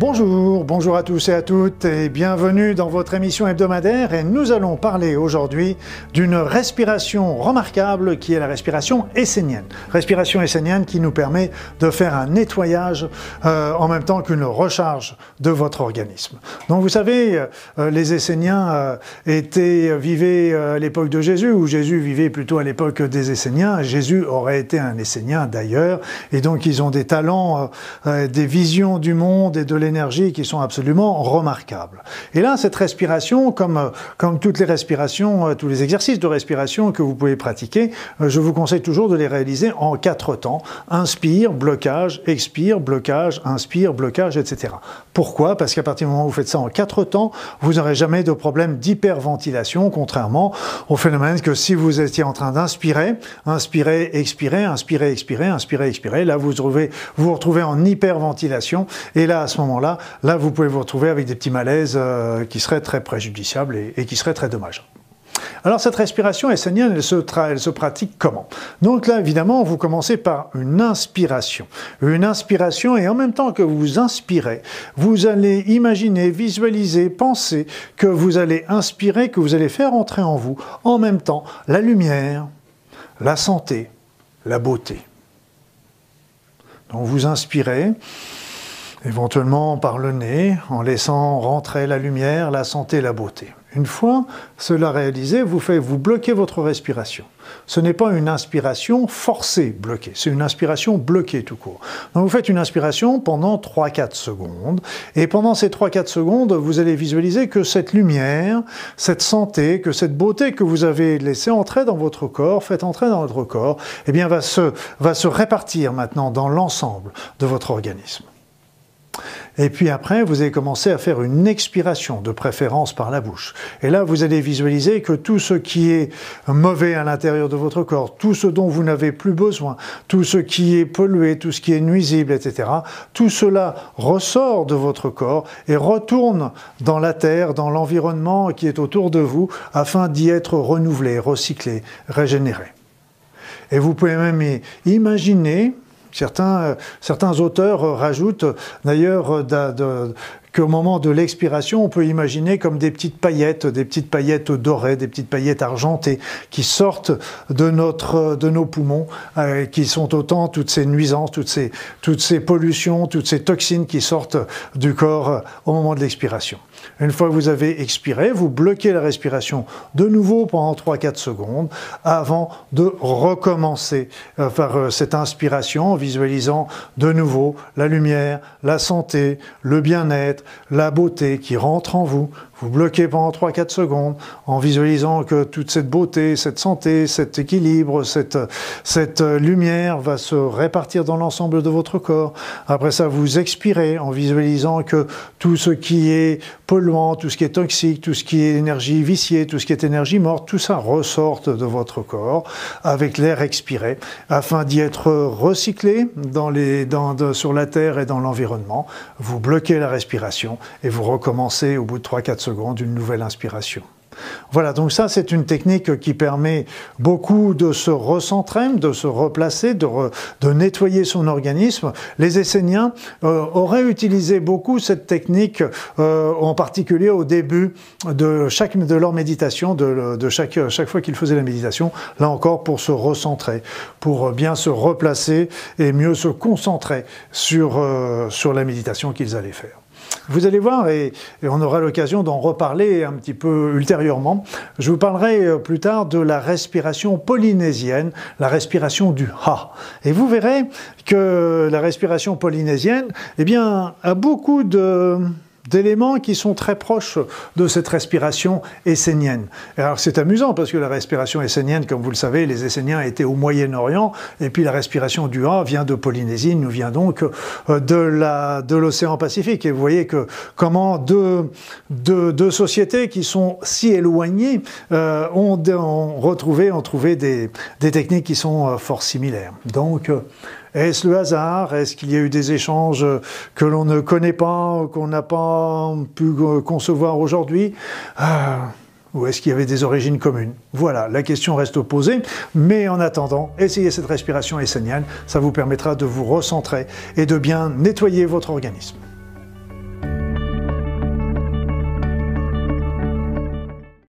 Bonjour, bonjour à tous et à toutes et bienvenue dans votre émission hebdomadaire et nous allons parler aujourd'hui d'une respiration remarquable qui est la respiration essénienne. Respiration essénienne qui nous permet de faire un nettoyage euh, en même temps qu'une recharge de votre organisme. Donc vous savez, euh, les Esséniens euh, étaient, vivaient à l'époque de Jésus ou Jésus vivait plutôt à l'époque des Esséniens. Jésus aurait été un Essénien d'ailleurs et donc ils ont des talents, des visions du monde et de l'énergie qui sont absolument remarquables. Et là, cette respiration, comme, euh, comme toutes les respirations, euh, tous les exercices de respiration que vous pouvez pratiquer, euh, je vous conseille toujours de les réaliser en quatre temps. Inspire, blocage, expire, blocage, inspire, blocage, etc. Pourquoi? Parce qu'à partir du moment où vous faites ça en quatre temps, vous n'aurez jamais de problème d'hyperventilation, contrairement au phénomène que si vous étiez en train d'inspirer, inspirer, expirer, inspirer, expirer, inspirer, expirer, là vous vous vous retrouvez en hyperventilation, et là à ce moment là vous pouvez vous retrouver avec des petits malaises euh, qui seraient très préjudiciables et, qui seraient très dommageables. Alors cette respiration essénienne, elle elle se pratique comment? Donc là, évidemment, vous commencez par une inspiration. Une inspiration et en même temps que vous inspirez, vous allez imaginer, visualiser, penser que vous allez inspirer, que vous allez faire entrer en vous en même temps la lumière, la santé, la beauté. Donc vous inspirez éventuellement par le nez, en laissant rentrer la lumière, la santé, la beauté. Une fois cela réalisé, vous faites vous bloquez votre respiration. Ce n'est pas une inspiration forcée bloquée, c'est une inspiration bloquée tout court. Donc vous faites une inspiration pendant 3-4 secondes, et pendant ces 3-4 secondes, vous allez visualiser que cette lumière, cette santé, que cette beauté que vous avez laissée entrer dans votre corps, faites entrer dans votre corps, eh bien va se, va se répartir maintenant dans l'ensemble de votre organisme. Et puis après, vous allez commencer à faire une expiration, de préférence par la bouche. Et là, vous allez visualiser que tout ce qui est mauvais à l'intérieur de votre corps, tout ce dont vous n'avez plus besoin, tout ce qui est pollué, tout ce qui est nuisible, etc., tout cela ressort de votre corps et retourne dans la terre, dans l'environnement qui est autour de vous, afin d'y être renouvelé, recyclé, régénéré. Et vous pouvez même imaginer Certains, euh, certains auteurs rajoutent d'ailleurs euh, qu'au moment de l'expiration, on peut imaginer comme des petites paillettes, des petites paillettes dorées, des petites paillettes argentées qui sortent de, notre, de nos poumons, euh, qui sont autant toutes ces nuisances, toutes ces, toutes ces pollutions, toutes ces toxines qui sortent du corps au moment de l'expiration. Une fois que vous avez expiré, vous bloquez la respiration de nouveau pendant 3-4 secondes avant de recommencer euh, par euh, cette inspiration en visualisant de nouveau la lumière, la santé, le bien-être, la beauté qui rentre en vous vous bloquez pendant 3-4 secondes en visualisant que toute cette beauté, cette santé, cet équilibre, cette, cette lumière va se répartir dans l'ensemble de votre corps. Après ça, vous expirez en visualisant que tout ce qui est polluant, tout ce qui est toxique, tout ce qui est énergie viciée, tout ce qui est énergie morte, tout ça ressorte de votre corps avec l'air expiré afin d'y être recyclé dans les, dans, sur la terre et dans l'environnement. Vous bloquez la respiration et vous recommencez au bout de 3-4 secondes d'une nouvelle inspiration. Voilà, donc ça c'est une technique qui permet beaucoup de se recentrer, de se replacer, de, nettoyer son organisme. Les Esséniens euh, auraient utilisé beaucoup cette technique, euh, en particulier au début de chaque de leur méditation, de, de chaque, chaque fois qu'ils faisaient la méditation, là encore pour se recentrer, pour bien se replacer et mieux se concentrer sur, euh, sur la méditation qu'ils allaient faire. Vous allez voir, et, on aura l'occasion d'en reparler un petit peu ultérieurement, je vous parlerai euh, plus tard de la respiration polynésienne, la respiration du Ha. Et vous verrez que la respiration polynésienne, eh bien, a beaucoup de d'éléments qui sont très proches de cette respiration essénienne. alors c'est amusant parce que la respiration essénienne, comme vous le savez, les Esséniens étaient au Moyen-Orient, et puis la respiration du A vient de Polynésie, nous vient donc euh, de la de l'océan Pacifique. Et vous voyez que comment deux, deux, sociétés qui sont si éloignées euh, ont, retrouvé, ont trouvé des, des techniques qui sont euh, fort similaires. Donc est-ce le hasard? Est-ce qu'il y a eu des échanges que l'on ne connaît pas, qu'on n'a pas pu concevoir aujourd'hui? Ah, Ou est-ce qu'il y avait des origines communes? Voilà, la question reste posée. Mais en attendant, essayez cette respiration essénienne. Ça vous permettra de vous recentrer et de bien nettoyer votre organisme.